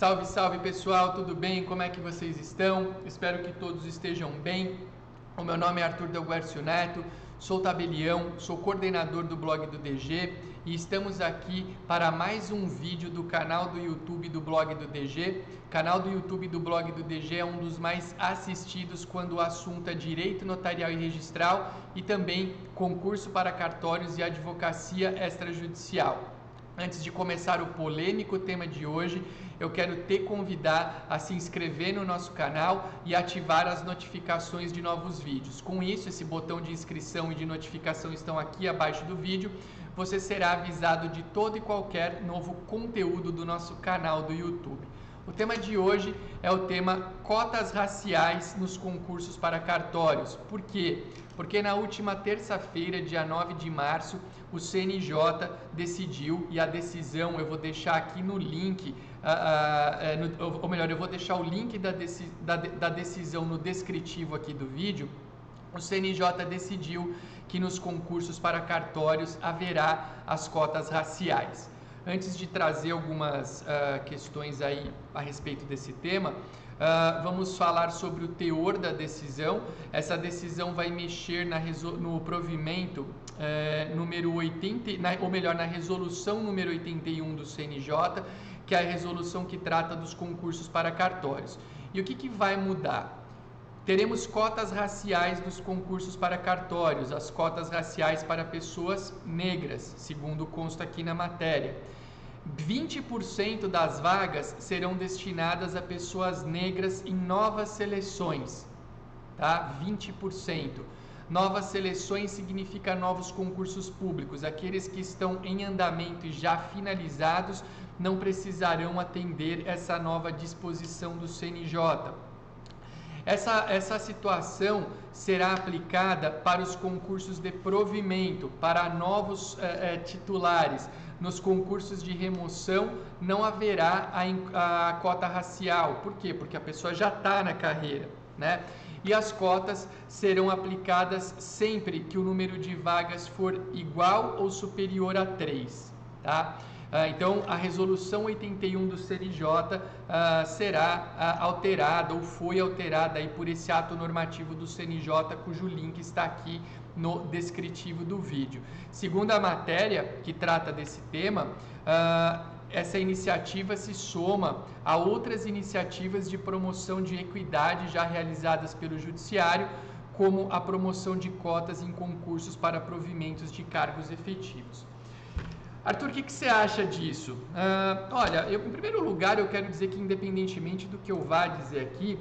Salve, salve pessoal, tudo bem? Como é que vocês estão? Espero que todos estejam bem. O meu nome é Arthur Delguercio Neto, sou tabelião, sou coordenador do blog do DG e estamos aqui para mais um vídeo do canal do YouTube do blog do DG. O canal do YouTube do blog do DG é um dos mais assistidos quando o assunto é direito notarial e registral e também concurso para cartórios e advocacia extrajudicial. Antes de começar o polêmico tema de hoje, eu quero te convidar a se inscrever no nosso canal e ativar as notificações de novos vídeos. Com isso, esse botão de inscrição e de notificação estão aqui abaixo do vídeo. Você será avisado de todo e qualquer novo conteúdo do nosso canal do YouTube. O tema de hoje é o tema cotas raciais nos concursos para cartórios. Por quê? Porque na última terça-feira, dia 9 de março, o CNJ decidiu, e a decisão eu vou deixar aqui no link, uh, uh, no, ou melhor, eu vou deixar o link da, deci, da, da decisão no descritivo aqui do vídeo. O CNJ decidiu que nos concursos para cartórios haverá as cotas raciais. Antes de trazer algumas uh, questões aí a respeito desse tema, uh, vamos falar sobre o teor da decisão. Essa decisão vai mexer no provimento uh, número 80, na, ou melhor, na resolução número 81 do CNJ, que é a resolução que trata dos concursos para cartórios. E o que, que vai mudar? Teremos cotas raciais dos concursos para cartórios, as cotas raciais para pessoas negras, segundo consta aqui na matéria. 20% das vagas serão destinadas a pessoas negras em novas seleções, tá? 20%. Novas seleções significa novos concursos públicos. Aqueles que estão em andamento e já finalizados não precisarão atender essa nova disposição do CNJ. Essa, essa situação será aplicada para os concursos de provimento, para novos eh, eh, titulares. Nos concursos de remoção não haverá a, a cota racial. Por quê? Porque a pessoa já está na carreira, né? E as cotas serão aplicadas sempre que o número de vagas for igual ou superior a 3, tá? Ah, então, a resolução 81 do CNJ ah, será ah, alterada ou foi alterada aí por esse ato normativo do CNJ, cujo link está aqui no descritivo do vídeo. Segundo a matéria que trata desse tema, essa iniciativa se soma a outras iniciativas de promoção de equidade já realizadas pelo Judiciário, como a promoção de cotas em concursos para provimentos de cargos efetivos. Arthur, o que, que, você acha disso? Uh, olha, eu, em primeiro lugar, eu quero dizer que, independentemente do que eu vá dizer aqui,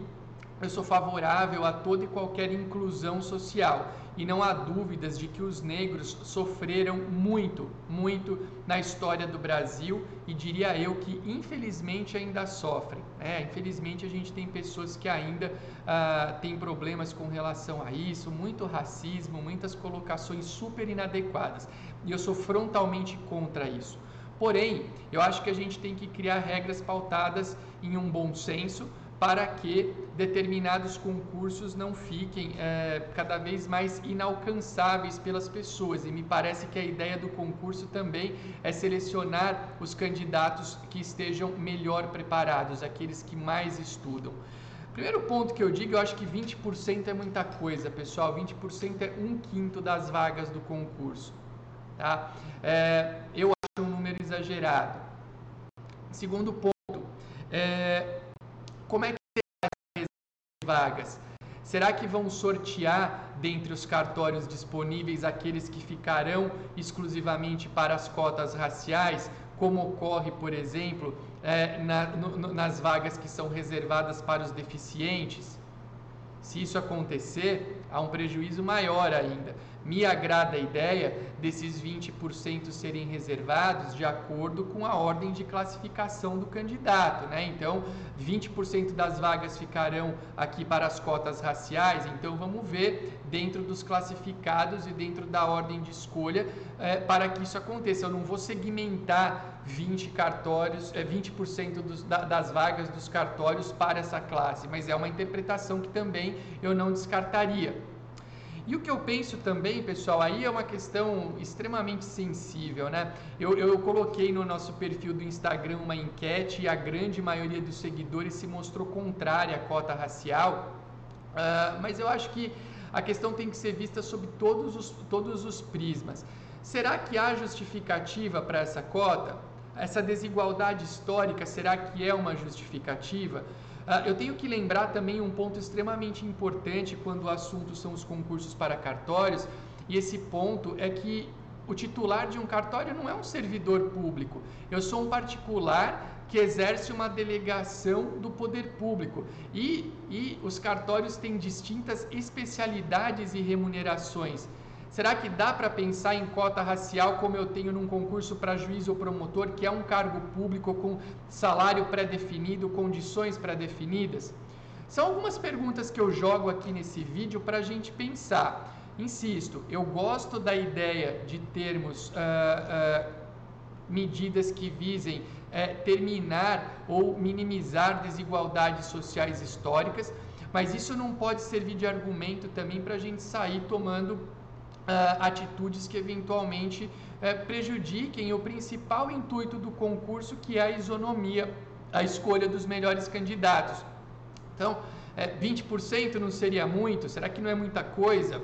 eu sou favorável a toda e qualquer inclusão social e não há dúvidas de que os negros sofreram muito, muito na história do Brasil e diria eu que infelizmente ainda sofrem. É, infelizmente a gente tem pessoas que ainda ah, têm problemas com relação a isso, muito racismo, muitas colocações super inadequadas e eu sou frontalmente contra isso. Porém, eu acho que a gente tem que criar regras pautadas em um bom senso para que determinados concursos não fiquem é, cada vez mais inalcançáveis pelas pessoas. E me parece que a ideia do concurso também é selecionar os candidatos que estejam melhor preparados, aqueles que mais estudam. Primeiro ponto que eu digo, eu acho que 20% é muita coisa, pessoal. 20% é um quinto das vagas do concurso. Tá? É, eu acho um número exagerado. Segundo ponto, é, como é que será as vagas? Será que vão sortear dentre os cartórios disponíveis aqueles que ficarão exclusivamente para as cotas raciais, como ocorre, por exemplo, é, na, no, nas vagas que são reservadas para os deficientes? Se isso acontecer, há um prejuízo maior ainda. Me agrada a ideia desses 20% serem reservados de acordo com a ordem de classificação do candidato, né? Então, 20% das vagas ficarão aqui para as cotas raciais, então vamos ver dentro dos classificados e dentro da ordem de escolha é, para que isso aconteça. Eu não vou segmentar 20 cartórios, é, 20% dos, da, das vagas dos cartórios para essa classe, mas é uma interpretação que também eu não descartaria. E o que eu penso também, pessoal, aí é uma questão extremamente sensível, né? Eu, eu coloquei no nosso perfil do Instagram uma enquete e a grande maioria dos seguidores se mostrou contrária à cota racial, uh, mas eu acho que a questão tem que ser vista sob todos os, todos os prismas. Será que há justificativa para essa cota? Essa desigualdade histórica, será que é uma justificativa? Uh, eu tenho que lembrar também um ponto extremamente importante quando o assunto são os concursos para cartórios, e esse ponto é que o titular de um cartório não é um servidor público. Eu sou um particular que exerce uma delegação do poder público. E, e os cartórios têm distintas especialidades e remunerações. Será que dá para pensar em cota racial como eu tenho num concurso para juiz ou promotor, que é um cargo público com salário pré-definido, condições pré-definidas? São algumas perguntas que eu jogo aqui nesse vídeo para a gente pensar. Insisto, eu gosto da ideia de termos uh, uh, medidas que visem é, terminar ou minimizar desigualdades sociais históricas, mas isso não pode servir de argumento também para a gente sair tomando uh, atitudes que eventualmente uh, prejudiquem o principal intuito do concurso, que é a isonomia, a escolha dos melhores candidatos. Então, é, 20% não seria muito? Será que não é muita coisa?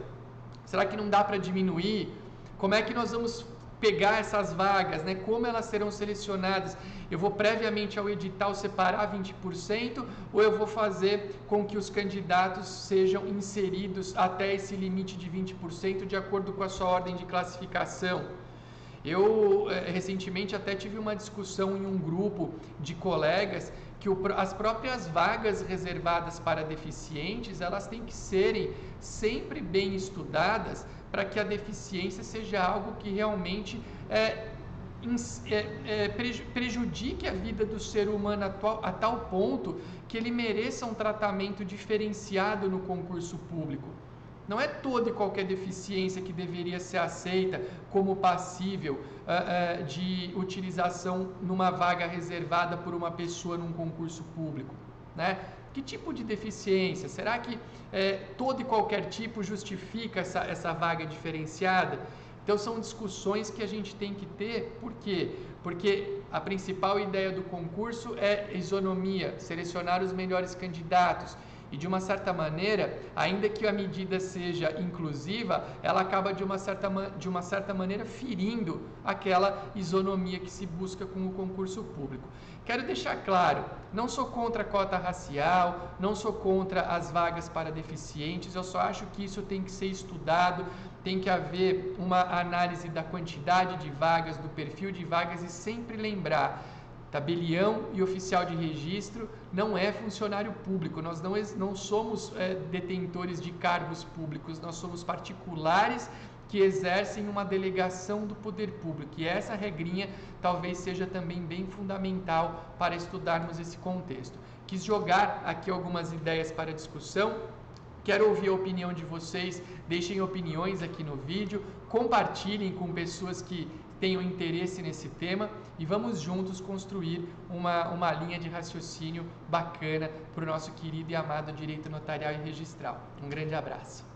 Será que não dá para diminuir? Como é que nós vamos pegar essas vagas, né? Como elas serão selecionadas? Eu vou previamente ao edital separar 20% ou eu vou fazer com que os candidatos sejam inseridos até esse limite de 20% de acordo com a sua ordem de classificação? Eu eh, recentemente até tive uma discussão em um grupo de colegas que o, as próprias vagas reservadas para deficientes elas têm que serem sempre bem estudadas para que a deficiência seja algo que realmente é, é, é, prejudique a vida do ser humano atual, a tal ponto que ele mereça um tratamento diferenciado no concurso público. Não é toda e qualquer deficiência que deveria ser aceita como passível uh, uh, de utilização numa vaga reservada por uma pessoa num concurso público. Né? Que tipo de deficiência? Será que é, todo e qualquer tipo justifica essa, essa vaga diferenciada? Então são discussões que a gente tem que ter, por quê? Porque a principal ideia do concurso é isonomia, selecionar os melhores candidatos. E de uma certa maneira, ainda que a medida seja inclusiva, ela acaba de uma certa, de uma certa maneira ferindo aquela isonomia que se busca com o concurso público. Quero deixar claro, não sou contra a cota racial, não sou contra as vagas para deficientes, eu só acho que isso tem que ser estudado, tem que haver uma análise da quantidade de vagas, do perfil de vagas e sempre lembrar tabelião e oficial de registro não é funcionário público, nós não, não somos é, detentores de cargos públicos, nós somos particulares que exercem uma delegação do poder público. E essa regrinha talvez seja também bem fundamental para estudarmos esse contexto. Quis jogar aqui algumas ideias para discussão. Quero ouvir a opinião de vocês, deixem opiniões aqui no vídeo, compartilhem com pessoas que tenham interesse nesse tema e vamos juntos construir uma, uma linha de raciocínio bacana para o nosso querido e amado direito notarial e registral. Um grande abraço.